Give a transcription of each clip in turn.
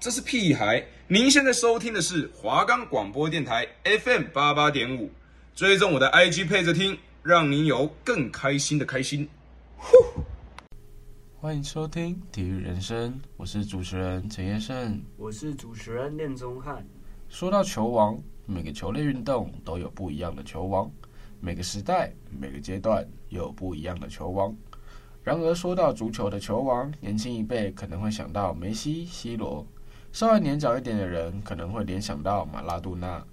这是屁孩！您现在收听的是华冈广播电台 FM 八八点五，追踪我的 IG 配着听，让您有更开心的开心。呼！欢迎收听体育人生，我是主持人陈彦胜，我是主持人练宗翰。说到球王，每个球类运动都有不一样的球王，每个时代、每个阶段有不一样的球王。然而，说到足球的球王，年轻一辈可能会想到梅西、C 罗；稍微年长一点的人可能会联想到马拉杜纳。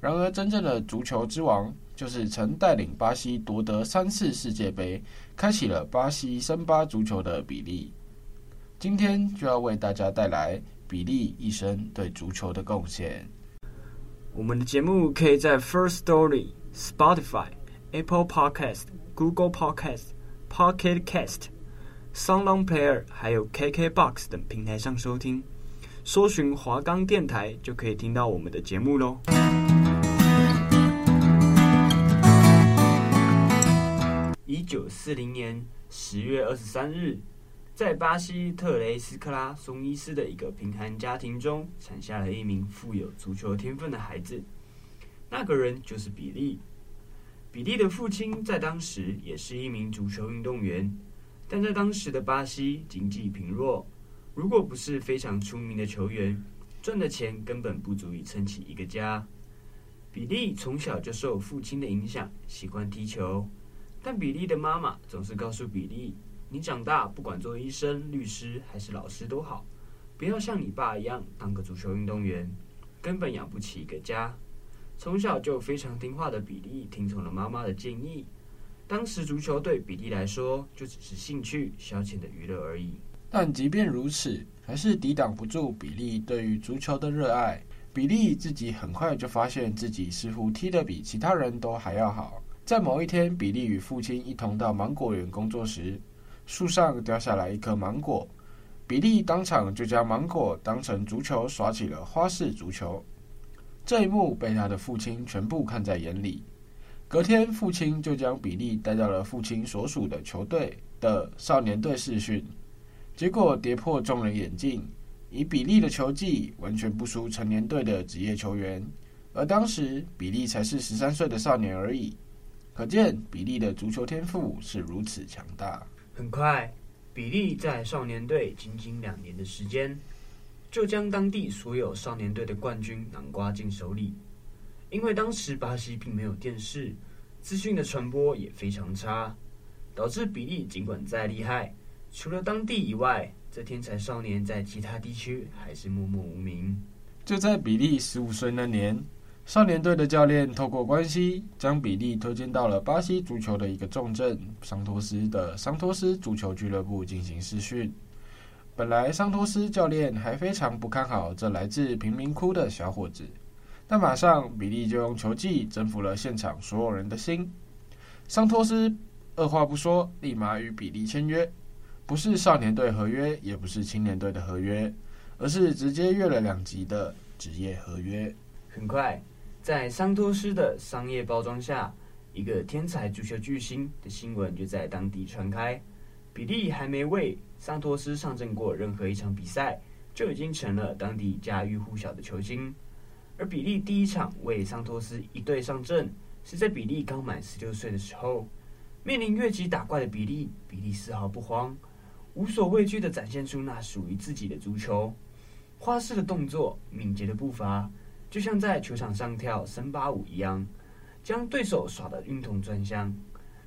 然而，真正的足球之王，就是曾带领巴西夺得三次世界杯，开启了巴西森巴足球的比利。今天就要为大家带来比利一生对足球的贡献。我们的节目可以在 First Story、Spotify、Apple Podcast、Google Podcast。Pocket Cast、SoundOn Player 还有 KKBox 等平台上收听，搜寻华冈电台就可以听到我们的节目喽。一九四零年十月二十三日，在巴西特雷斯克拉松伊斯的一个贫寒家庭中，产下了一名富有足球天分的孩子，那个人就是比利。比利的父亲在当时也是一名足球运动员，但在当时的巴西经济贫弱，如果不是非常出名的球员，赚的钱根本不足以撑起一个家。比利从小就受父亲的影响，喜欢踢球，但比利的妈妈总是告诉比利：“你长大不管做医生、律师还是老师都好，不要像你爸一样当个足球运动员，根本养不起一个家。”从小就非常听话的比利听从了妈妈的建议。当时足球对比利来说就只是兴趣消遣的娱乐而已。但即便如此，还是抵挡不住比利对于足球的热爱。比利自己很快就发现自己似乎踢得比其他人都还要好。在某一天，比利与父亲一同到芒果园工作时，树上掉下来一颗芒果，比利当场就将芒果当成足球耍起了花式足球。这一幕被他的父亲全部看在眼里。隔天，父亲就将比利带到了父亲所属的球队的少年队试训，结果跌破众人眼镜，以比利的球技完全不输成年队的职业球员。而当时，比利才是十三岁的少年而已，可见比利的足球天赋是如此强大。很快，比利在少年队仅仅两年的时间。就将当地所有少年队的冠军囊括进手里，因为当时巴西并没有电视，资讯的传播也非常差，导致比利尽管再厉害，除了当地以外，这天才少年在其他地区还是默默无名。就在比利十五岁那年，少年队的教练透过关系，将比利推荐到了巴西足球的一个重镇桑托斯的桑托斯足球俱乐部进行试训。本来桑托斯教练还非常不看好这来自贫民窟的小伙子，但马上比利就用球技征服了现场所有人的心。桑托斯二话不说，立马与比利签约，不是少年队合约，也不是青年队的合约，而是直接越了两级的职业合约。很快，在桑托斯的商业包装下，一个天才足球巨星的新闻就在当地传开。比利还没为桑托斯上阵过任何一场比赛，就已经成了当地家喻户晓的球星。而比利第一场为桑托斯一队上阵，是在比利刚满十六岁的时候。面临越级打怪的比利，比利丝毫不慌，无所畏惧地展现出那属于自己的足球，花式的动作，敏捷的步伐，就像在球场上跳森巴舞一样，将对手耍得晕头转向。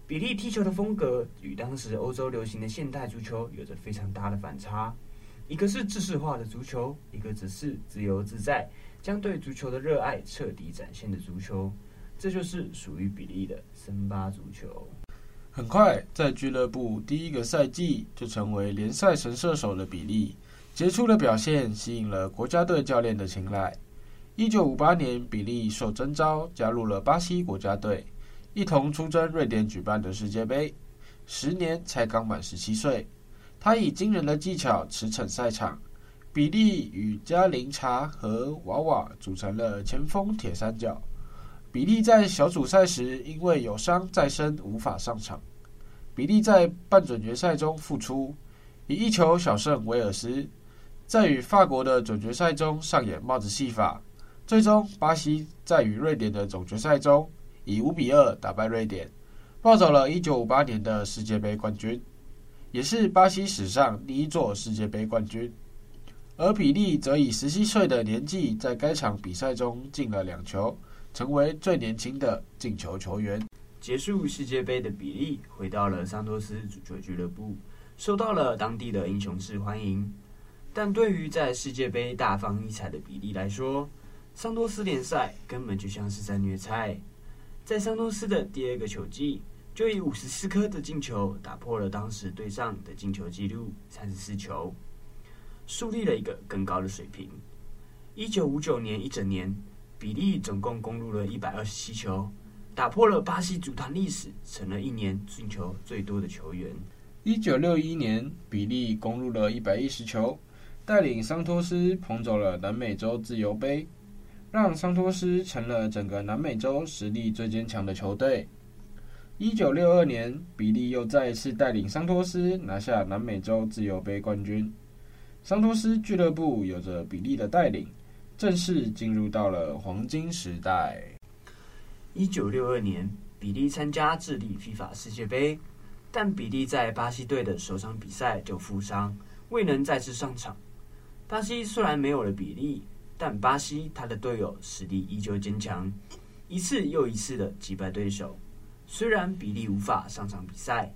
比利踢球的风格与当时欧洲流行的现代足球有着非常大的反差，一个是制式化的足球，一个则是自由自在，将对足球的热爱彻底展现的足球。这就是属于比利的森巴足球。很快，在俱乐部第一个赛季就成为联赛神射手的比利，杰出的表现吸引了国家队教练的青睐。一九五八年，比利受征召加入了巴西国家队。一同出征瑞典举办的世界杯，时年才刚满十七岁，他以惊人的技巧驰骋赛场。比利与加林查和瓦瓦组成了前锋铁三角。比利在小组赛时因为有伤在身无法上场。比利在半准决赛中复出，以一球小胜威尔斯，在与法国的总决赛中上演帽子戏法。最终，巴西在与瑞典的总决赛中以五比二打败瑞典，抱走了一九五八年的世界杯冠军，也是巴西史上第一座世界杯冠军。而比利则以十七岁的年纪，在该场比赛中进了两球，成为最年轻的进球球员。结束世界杯的比利回到了桑托斯足球俱乐部，受到了当地的英雄式欢迎。但对于在世界杯大放异彩的比利来说，桑托斯联赛根本就像是在虐菜。在桑托斯的第二个球季，就以五十四颗的进球打破了当时队上的进球纪录三十四球。树立了一个更高的水平。一九五九年一整年，比利总共攻入了一百二十七球，打破了巴西足坛历史，成了一年进球最多的球员。一九六一年，比利攻入了一百一十球，带领桑托斯捧走了南美洲自由杯，让桑托斯成了整个南美洲实力最坚强的球队。一九六二年，比利又再次带领桑托斯拿下南美洲自由杯冠军。桑托斯俱乐部有着比利的带领，正式进入到了黄金时代。一九六二年，比利参加智利 FIFA 世界杯，但比利在巴西队的首场比赛就负伤，未能再次上场。巴西虽然没有了比利，但巴西他的队友实力依旧坚强，一次又一次的击败对手。虽然比利无法上场比赛。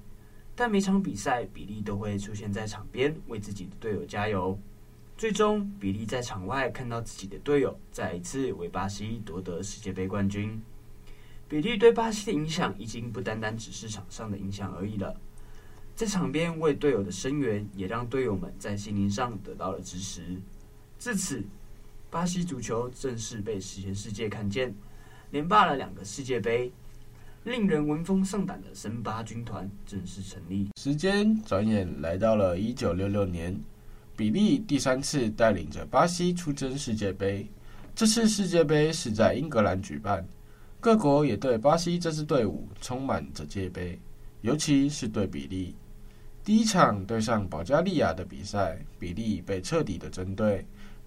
但每场比赛，比利都会出现在场边，为自己的队友加油。最终，比利在场外看到自己的队友再一次为巴西夺得世界杯冠军。比利对巴西的影响已经不单单只是场上的影响而已了，在场边为队友的声援，也让队友们在心灵上得到了支持。自此，巴西足球正式被全世界看见，连霸了两个世界杯。令人闻风丧胆的森巴军团正式成立。时间转眼来到了一九六六年，比利第三次带领着巴西出征世界杯。这次世界杯是在英格兰举办，各国也对巴西这支队伍充满着戒备，尤其是对比利。第一场对上保加利亚的比赛，比利被彻底的针对，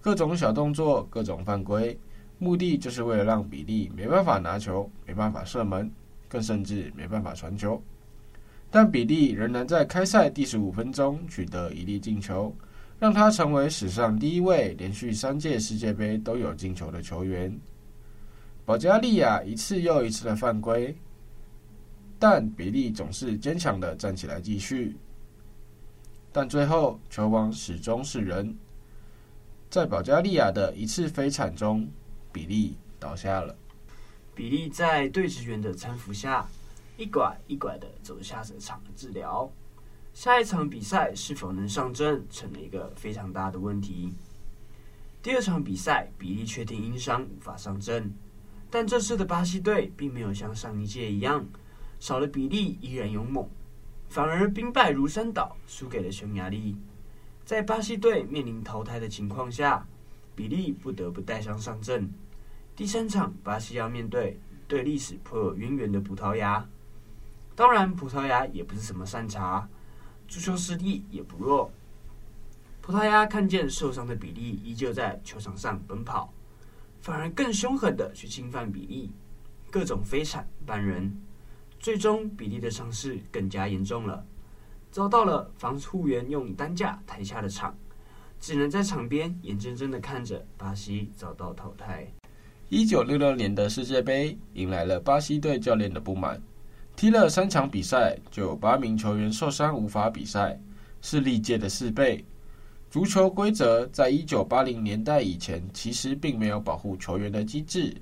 各种小动作，各种犯规，目的就是为了让比利没办法拿球，没办法射门。更甚至没办法传球，但比利仍然在开赛第十五分钟取得一粒进球，让他成为史上第一位连续三届世界杯都有进球的球员。保加利亚一次又一次的犯规，但比利总是坚强的站起来继续。但最后球王始终是人，在保加利亚的一次飞铲中，比利倒下了。比利在队职员的搀扶下，一拐一拐的走下这场治疗。下一场比赛是否能上阵，成了一个非常大的问题。第二场比赛，比利确定因伤无法上阵，但这次的巴西队并没有像上一届一样，少了比利依然勇猛，反而兵败如山倒，输给了匈牙利。在巴西队面临淘汰的情况下，比利不得不带伤上阵。第三场，巴西要面对对历史颇有渊源的葡萄牙。当然，葡萄牙也不是什么善茬，足球实力也不弱。葡萄牙看见受伤的比利依旧在球场上奔跑，反而更凶狠的去侵犯比利，各种飞铲绊人。最终，比利的伤势更加严重了，遭到了防护员用担架抬下了场，只能在场边眼睁睁的看着巴西遭到淘汰。一九六六年的世界杯迎来了巴西队教练的不满，踢了三场比赛就有八名球员受伤无法比赛，是历届的四倍。足球规则在一九八零年代以前其实并没有保护球员的机制，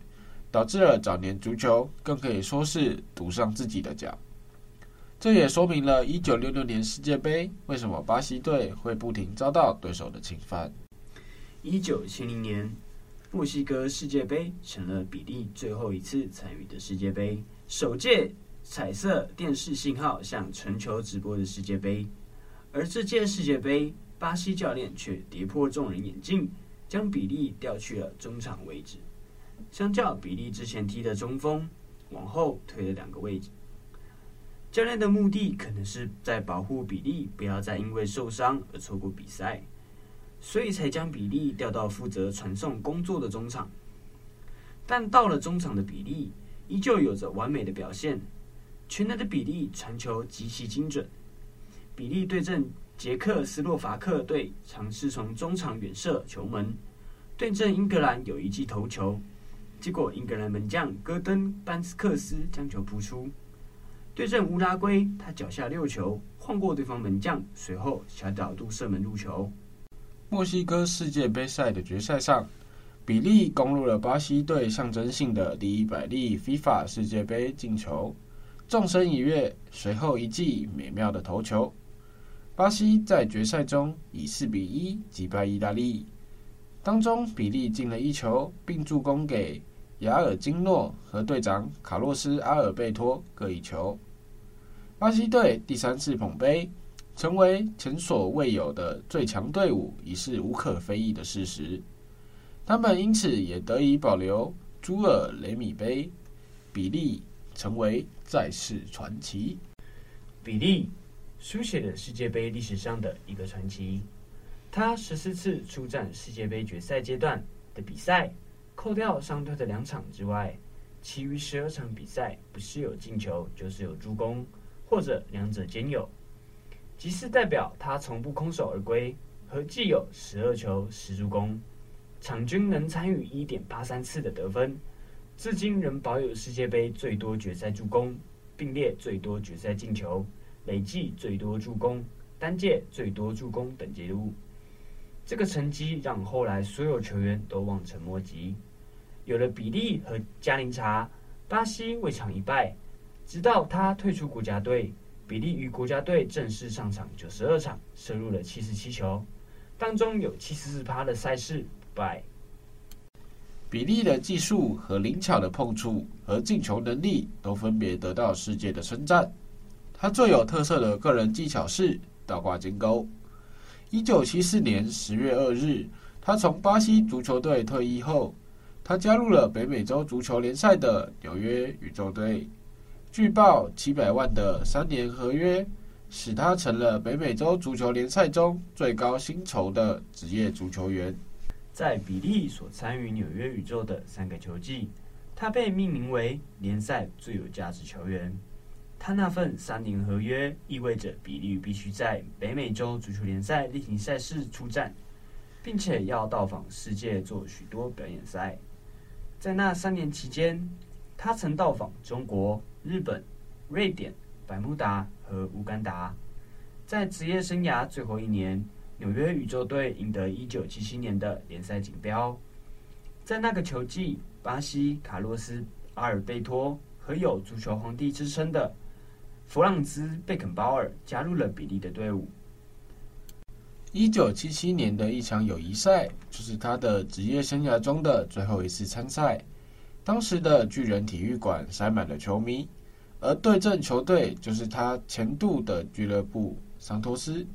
导致了早年足球更可以说是赌上自己的脚。这也说明了一九六六年世界杯为什么巴西队会不停遭到对手的侵犯。一九七零年。墨西哥世界杯成了比利最后一次参与的世界杯，首届彩色电视信号向全球直播的世界杯。而这届世界杯，巴西教练却跌破众人眼镜，将比利调去了中场位置。相较比利之前踢的中锋，往后推了两个位置。教练的目的可能是在保护比利，不要再因为受伤而错过比赛。所以才将比利调到负责传送工作的中场。但到了中场的比利，依旧有着完美的表现。全能的比利传球极其精准。比利对阵捷克斯洛伐克队，尝试从中场远射球门；对阵英格兰有一记头球，结果英格兰门将戈登班斯克斯将球扑出。对阵乌拉圭，他脚下六球，晃过对方门将，随后小角度射门入球。墨西哥世界杯赛的决赛上，比利攻入了巴西队象征性的第一百粒 FIFA 世界杯进球。纵身一跃，随后一记美妙的头球。巴西在决赛中以四比一击败意大利，当中比利进了一球，并助攻给雅尔金诺和队长卡洛斯阿尔贝托各一球。巴西队第三次捧杯，成为前所未有的最强队伍，已是无可非议的事实。他们因此也得以保留朱尔雷米杯，比利成为在世传奇。比利书写了世界杯历史上的一个传奇。他十四次出战世界杯决赛阶段的比赛，扣掉伤退的两场之外，其余十二场比赛不是有进球，就是有助攻。或者两者兼有，即是代表他从不空手而归，合计有十二球十助攻，场均能参与一点八三次的得分，至今仍保有世界杯最多决赛助攻，并列最多决赛进球、累计最多助攻、单届最多助攻等纪录。这个成绩让后来所有球员都望尘莫及。有了比利和加林查，巴西未尝一败。直到他退出国家队，比利与国家队正式上场九十二场，射入了七十七球，当中有七十四趴的赛事不败。比利的技术和灵巧的碰触和进球能力都分别得到世界的称赞。他最有特色的个人技巧是倒挂金钩。一九七四年十月二日，他从巴西足球队退役后，他加入了北美洲足球联赛的纽约宇宙队。据报，七百万的三年合约使他成了北美洲足球联赛中最高薪酬的职业足球员。在比利所参与纽约宇宙的三个球季，他被命名为联赛最有价值球员。他那份三年合约意味着比利必须在北美洲足球联赛例行赛事出战，并且要到访世界做许多表演赛。在那三年期间，他曾到访中国。日本、瑞典、百慕达和乌干达，在职业生涯最后一年，纽约宇宙队赢得1977年的联赛锦标。在那个球季，巴西卡洛斯·阿尔贝托和有“足球皇帝”之称的弗朗兹·贝肯鲍尔加入了比利的队伍。1977年的一场友谊赛，就是他的职业生涯中的最后一次参赛。当时的巨人体育馆塞满了球迷，而对阵球队就是他前度的俱乐部桑托斯。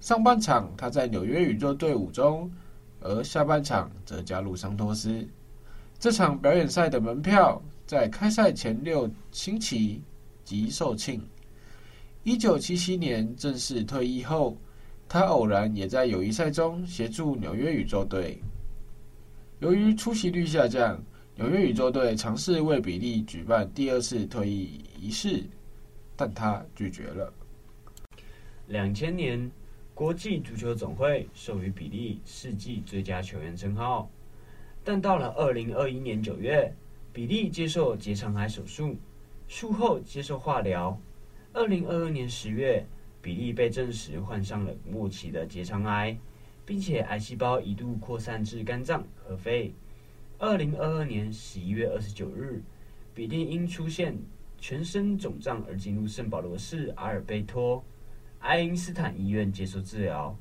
上半场他在纽约宇宙队伍中，而下半场则加入桑托斯。这场表演赛的门票在开赛前六星期即售罄。一九七七年正式退役后，他偶然也在友谊赛中协助纽约宇宙队。由于出席率下降。纽约宇宙队尝试为比利举办第二次退役仪式，但他拒绝了。两千年，国际足球总会授予比利世纪最佳球员称号，但到了二零二一年九月，比利接受结肠癌手术，术后接受化疗。二零二二年十月，比利被证实患上了末期的结肠癌，并且癌细胞一度扩散至肝脏和肺。二零二二年十一月二十九日，比利因出现全身肿胀而进入圣保罗市阿尔贝托爱因斯坦医院接受治疗。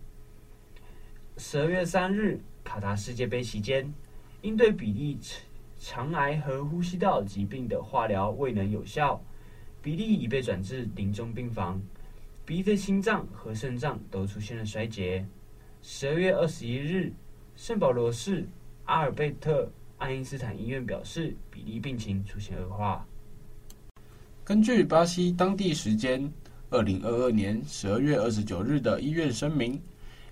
十二月三日，卡达世界杯期间，因对比利肠癌和呼吸道疾病的化疗未能有效，比利已被转至临终病房，比利的心脏和肾脏都出现了衰竭。十二月二十一日，圣保罗市阿尔贝特。爱因斯坦医院表示，比利病情出现恶化。根据巴西当地时间二零二二年十二月二十九日的医院声明，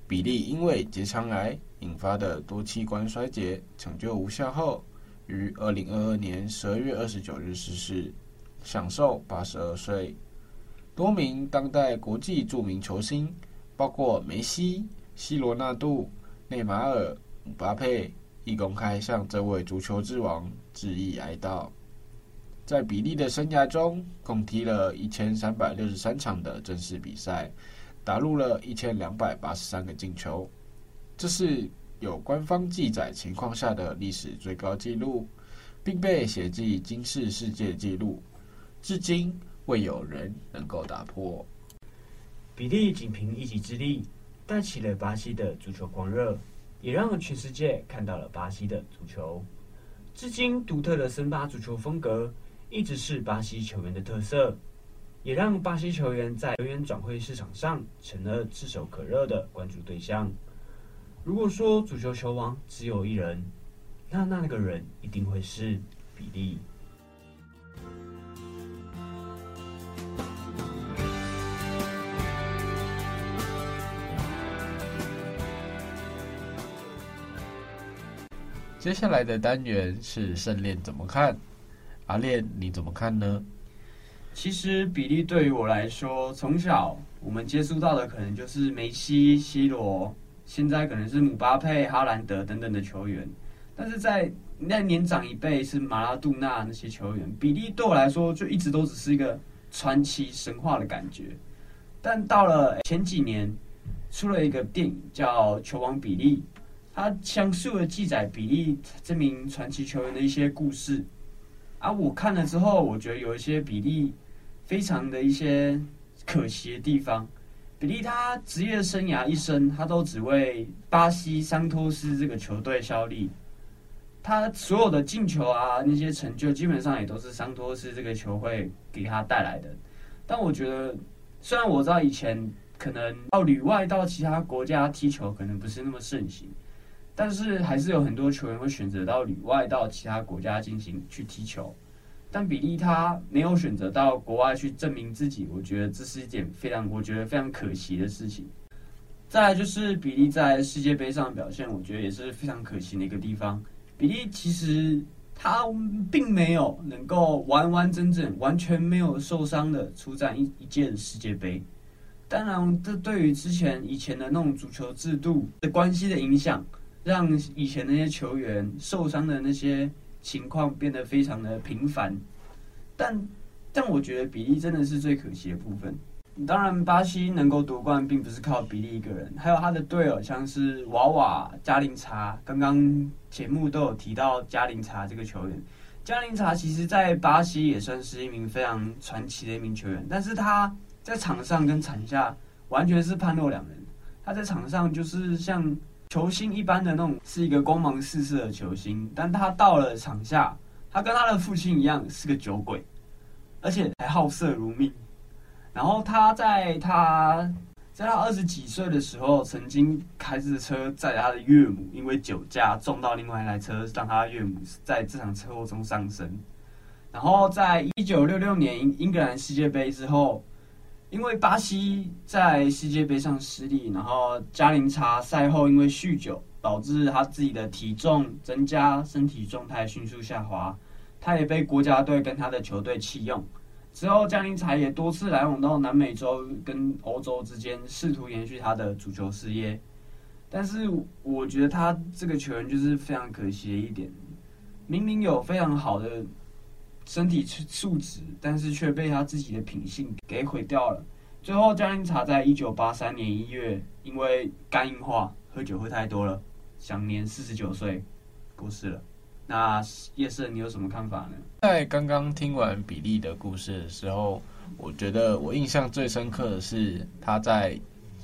比利因为结肠癌引发的多器官衰竭抢救无效后，于二零二二年十二月二十九日逝世，享寿八十二岁。多名当代国际著名球星，包括梅西、西罗纳度、内马尔、姆巴佩，亦公开向这位足球之王致意哀悼。在比利的生涯中，共踢了一千三百六十三场的正式比赛，打入了一千两百八十三个进球，这是有官方记载情况下的历史最高纪录，并被写进金氏世界纪录，至今未有人能够打破。比利仅凭一己之力，带起了巴西的足球狂热。也让全世界看到了巴西的足球。至今，独特的森巴足球风格一直是巴西球员的特色，也让巴西球员在球员转会市场上成了炙手可热的关注对象。如果说足球球王只有一人，那那个人一定会是比利。接下来的单元是圣恋怎么看？阿练你怎么看呢？其实比利对于我来说，从小我们接触到的可能就是梅西、C 罗，现在可能是姆巴佩、哈兰德等等的球员。但是在那年长一辈是马拉杜纳那些球员，比利对我来说就一直都只是一个传奇神话的感觉。但到了前几年，出了一个电影叫《球王比利》。他详述了记载比利这名传奇球员的一些故事，啊，我看了之后，我觉得有一些比利非常的一些可惜的地方。比利他职业生涯一生，他都只为巴西桑托斯这个球队效力，他所有的进球啊，那些成就，基本上也都是桑托斯这个球会给他带来的。但我觉得，虽然我知道以前可能到旅外到其他国家踢球，可能不是那么盛行。但是还是有很多球员会选择到旅外，到其他国家进行去踢球。但比利他没有选择到国外去证明自己，我觉得这是一件非常，我觉得非常可惜的事情。再来就是比利在世界杯上的表现，我觉得也是非常可惜的一个地方。比利其实他并没有能够完完整整、完全没有受伤的出战一一届世界杯。当然，这对于之前以前的那种足球制度的关系的影响。让以前那些球员受伤的那些情况变得非常的频繁，但但我觉得比利真的是最可惜的部分。当然，巴西能够夺冠并不是靠比利一个人，还有他的队友，像是娃娃、加林查。刚刚节目都有提到加林查这个球员。加林查其实在巴西也算是一名非常传奇的一名球员，但是他在场上跟场下完全是判若两人。他在场上就是像。球星一般的那种是一个光芒四射的球星，但他到了场下，他跟他的父亲一样是个酒鬼，而且还好色如命。然后他在他在他二十几岁的时候，曾经开着车载他的岳母，因为酒驾撞到另外一台车，让他岳母在这场车祸中丧生。然后在一九六六年英格兰世界杯之后。因为巴西在世界杯上失利，然后加林查赛后因为酗酒，导致他自己的体重增加，身体状态迅速下滑，他也被国家队跟他的球队弃用。之后，加林查也多次来往到南美洲跟欧洲之间，试图延续他的足球事业。但是，我觉得他这个球员就是非常可惜的一点，明明有非常好的。身体素质，但是却被他自己的品性给毁掉了。最后，加林查在一九八三年一月，因为肝硬化，喝酒喝太多了，享年四十九岁过世了。那叶胜，你有什么看法呢？在刚刚听完比利的故事的时候，我觉得我印象最深刻的是他在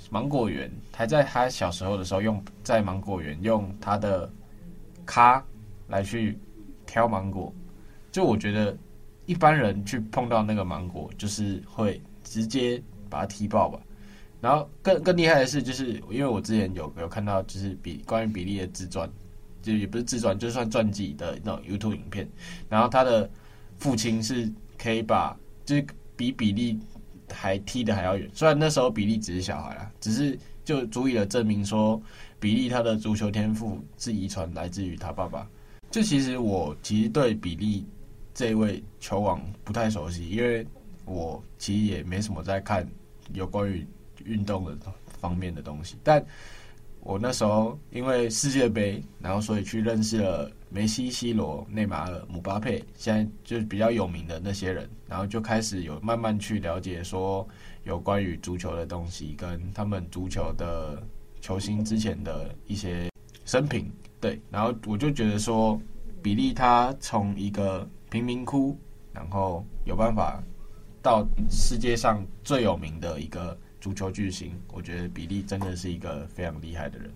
芒果园，还在他小时候的时候用在芒果园用他的咖来去挑芒果。就我觉得，一般人去碰到那个芒果，就是会直接把它踢爆吧。然后更更厉害的是，就是因为我之前有有看到，就是比关于比利的自传，就也不是自传，就算传记的那种 YouTube 影片。然后他的父亲是可以把，就是比比利还踢得还要远。虽然那时候比利只是小孩啊，只是就足以了证明说，比利他的足球天赋是遗传来自于他爸爸。就其实我其实对比利这位球王不太熟悉，因为我其实也没什么在看有关于运动的方面的东西。但我那时候因为世界杯，然后所以去认识了梅西、C 罗、内马尔、姆巴佩，现在就是比较有名的那些人，然后就开始有慢慢去了解说有关于足球的东西，跟他们足球的球星之前的一些生平。对，然后我就觉得说，比利他从一个贫民窟，然后有办法到世界上最有名的一个足球巨星，我觉得比利真的是一个非常厉害的人。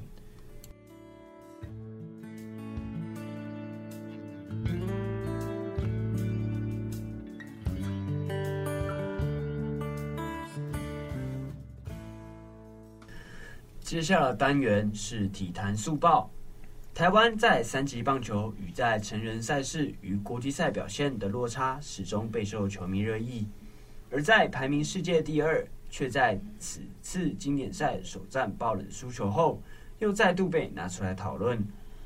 接下来的单元是体坛速报。台湾在三级棒球与在成人赛事与国际赛表现的落差，始终备受球迷热议。而在排名世界第二，却在此次经典赛首战爆冷输球后，又再度被拿出来讨论。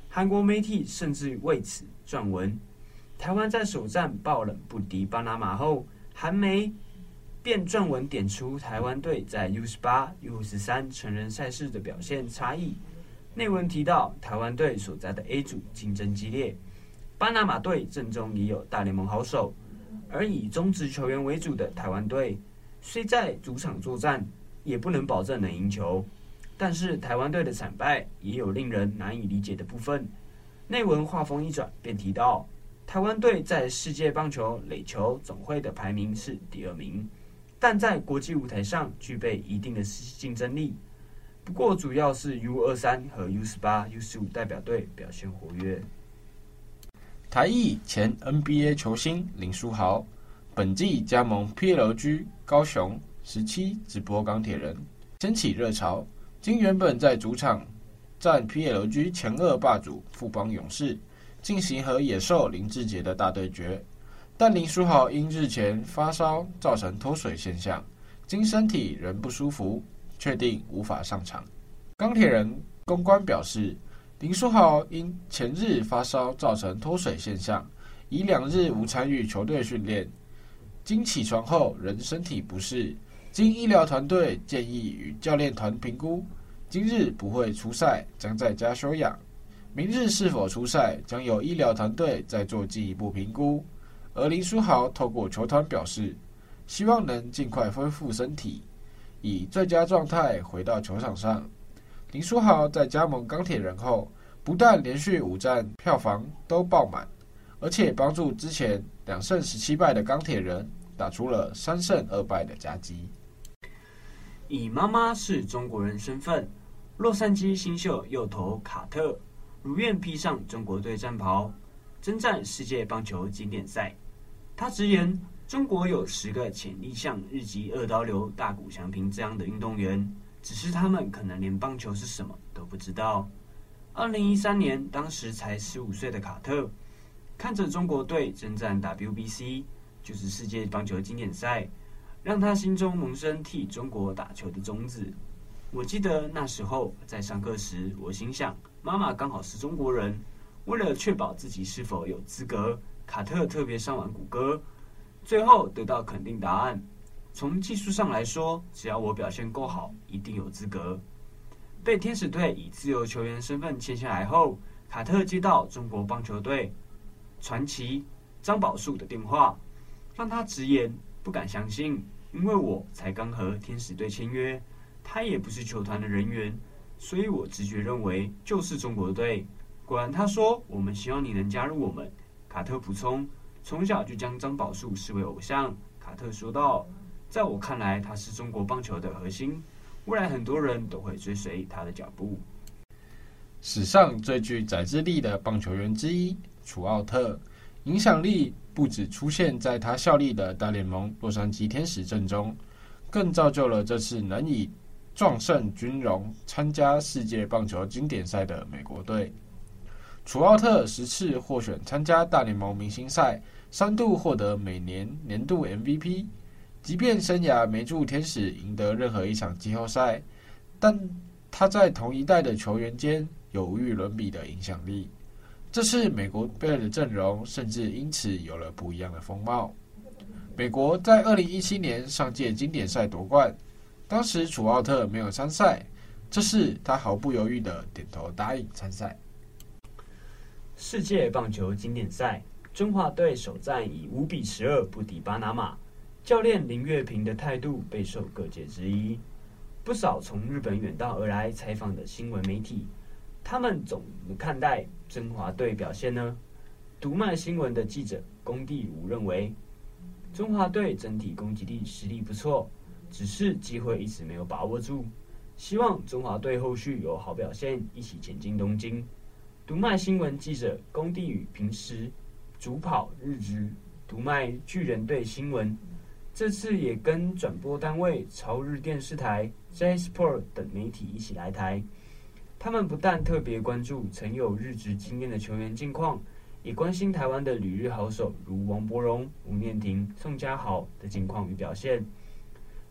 韩国媒体甚至为此撰文。台湾在首战爆冷不敌巴拿马后，韩媒便撰文点出台湾队在 U 十八、U 十三成人赛事的表现差异。内文提到，台湾队所在的 A 组竞争激烈，巴拿马队阵中也有大联盟好手，而以中职球员为主的台湾队，虽在主场作战，也不能保证能赢球。但是台湾队的惨败也有令人难以理解的部分。内文话锋一转，便提到，台湾队在世界棒球垒球总会的排名是第二名，但在国际舞台上具备一定的竞争力。不过，主要是 U 二三和 U 十八、U 十五代表队表现活跃。台裔前 NBA 球星林书豪，本季加盟 PLG 高雄十七直播钢铁人，掀起热潮。今原本在主场战 PLG 前二霸主富邦勇士，进行和野兽林志杰的大对决，但林书豪因日前发烧造成脱水现象，经身体仍不舒服。确定无法上场。钢铁人公关表示，林书豪因前日发烧造成脱水现象，已两日无参与球队训练。经起床后仍身体不适，经医疗团队建议与教练团评估，今日不会出赛，将在家休养。明日是否出赛，将由医疗团队再做进一步评估。而林书豪透过球团表示，希望能尽快恢复身体。以最佳状态回到球场上，林书豪在加盟钢铁人后，不但连续五战票房都爆满，而且帮助之前两胜十七败的钢铁人打出了三胜二败的佳绩。以妈妈是中国人身份，洛杉矶新秀右投卡特如愿披上中国队战袍，征战世界棒球经典赛。他直言。中国有十个潜力像日籍二刀流大谷翔平这样的运动员，只是他们可能连棒球是什么都不知道。二零一三年，当时才十五岁的卡特，看着中国队征战 WBC，就是世界棒球经典赛，让他心中萌生替中国打球的种子。我记得那时候在上课时，我心想，妈妈刚好是中国人，为了确保自己是否有资格，卡特特别上网谷歌。最后得到肯定答案。从技术上来说，只要我表现够好，一定有资格。被天使队以自由球员身份签下来后，卡特接到中国棒球队传奇张宝树的电话，让他直言不敢相信，因为我才刚和天使队签约，他也不是球团的人员，所以我直觉认为就是中国队。果然，他说我们希望你能加入我们。卡特补充。从小就将张宝树视为偶像，卡特说道：“在我看来，他是中国棒球的核心，未来很多人都会追随他的脚步。”史上最具宰制力的棒球员之一，楚奥特，影响力不只出现在他效力的大联盟洛杉矶天使阵中，更造就了这次能以壮盛军容参加世界棒球经典赛的美国队。楚奥特十次获选参加大联盟明星赛，三度获得每年年度 MVP。即便生涯没助天使赢得任何一场季后赛，但他在同一代的球员间有无与伦比的影响力。这次美国队的阵容甚至因此有了不一样的风貌。美国在二零一七年上届经典赛夺冠，当时楚奥特没有参赛，这次他毫不犹豫地点头答应参赛。世界棒球经典赛，中华队首战以五比十二不敌巴拿马，教练林月平的态度备受各界质疑。不少从日本远道而来采访的新闻媒体，他们怎么看待中华队表现呢？读卖新闻的记者龚第武认为。中华队整体攻击力实力不错，只是机会一直没有把握住。希望中华队后续有好表现，一起前进东京。读卖新闻记者龚第宇平时主跑日职读卖巨人队新闻，这次也跟转播单位朝日电视台、J Sport 等媒体一起来台。他们不但特别关注曾有日职经验的球员近况。也关心台湾的旅日好手，如王柏荣、吴念庭、宋家豪的近况与表现。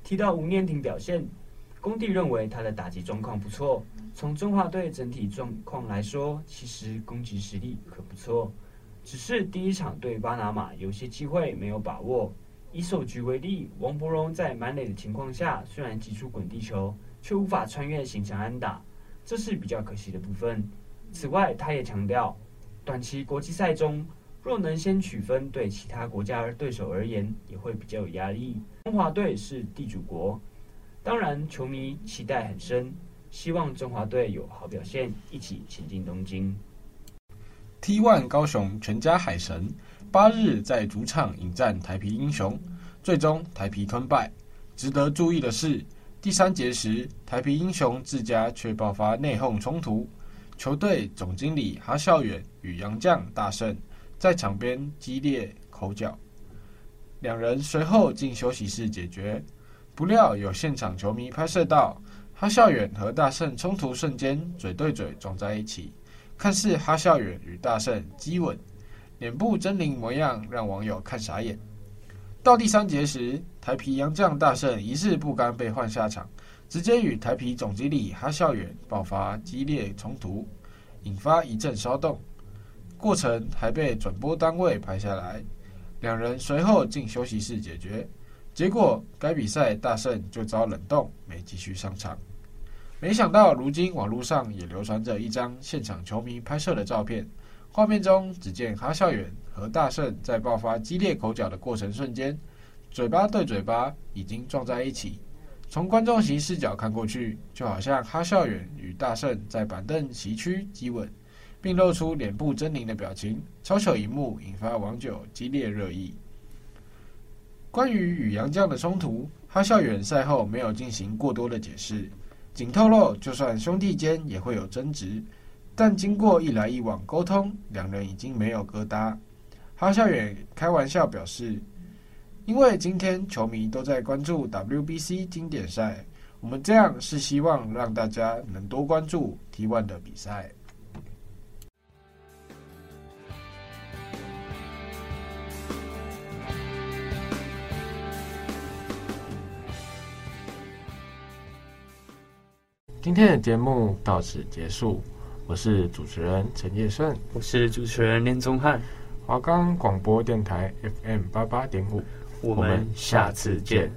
提到吴念庭表现，工地认为他的打击状况不错。从中华队整体状况来说，其实攻击实力可不错，只是第一场对巴拿马有些机会没有把握。以首局为例，王柏融在满垒的情况下，虽然击出滚地球，却无法穿越形成安打，这是比较可惜的部分。此外，他也强调。短期国际赛中，若能先取分，对其他国家对手而言也会比较有压力。中华队是地主国，当然球迷期待很深，希望中华队有好表现，一起前进东京。T1 高雄全家海神八日在主场迎战台啤英雄，最终台啤吞败。值得注意的是，第三节时台啤英雄自家却爆发内讧冲突。球队总经理哈孝远与杨将大胜在场边激烈口角，两人随后进休息室解决。不料有现场球迷拍摄到哈孝远和大胜冲突瞬间嘴对嘴撞在一起，看似哈孝远与大胜激吻，脸部狰狞模样让网友看傻眼。到第三节时，台啤杨将大胜疑似不甘被换下场。直接与台啤总经理哈孝远爆发激烈冲突，引发一阵骚动，过程还被转播单位拍下来。两人随后进休息室解决，结果该比赛大胜就遭冷冻，没继续上场。没想到如今网络上也流传着一张现场球迷拍摄的照片，画面中只见哈笑远和大胜在爆发激烈口角的过程瞬间，嘴巴对嘴巴已经撞在一起。从观众席视角看过去，就好像哈笑远与大圣在板凳席区激吻，并露出脸部狰狞的表情，超糗一幕引发网友激烈热议。关于与杨将的冲突，哈孝远赛后没有进行过多的解释，仅透露就算兄弟间也会有争执，但经过一来一往沟通，两人已经没有疙瘩。哈孝远开玩笑表示。因为今天球迷都在关注 WBC 经典赛，我们这样是希望让大家能多关注 T1 的比赛。今天的节目到此结束，我是主持人陈业顺，我是主持人连宗翰，华冈广播电台 FM 八八点五。我们下次见。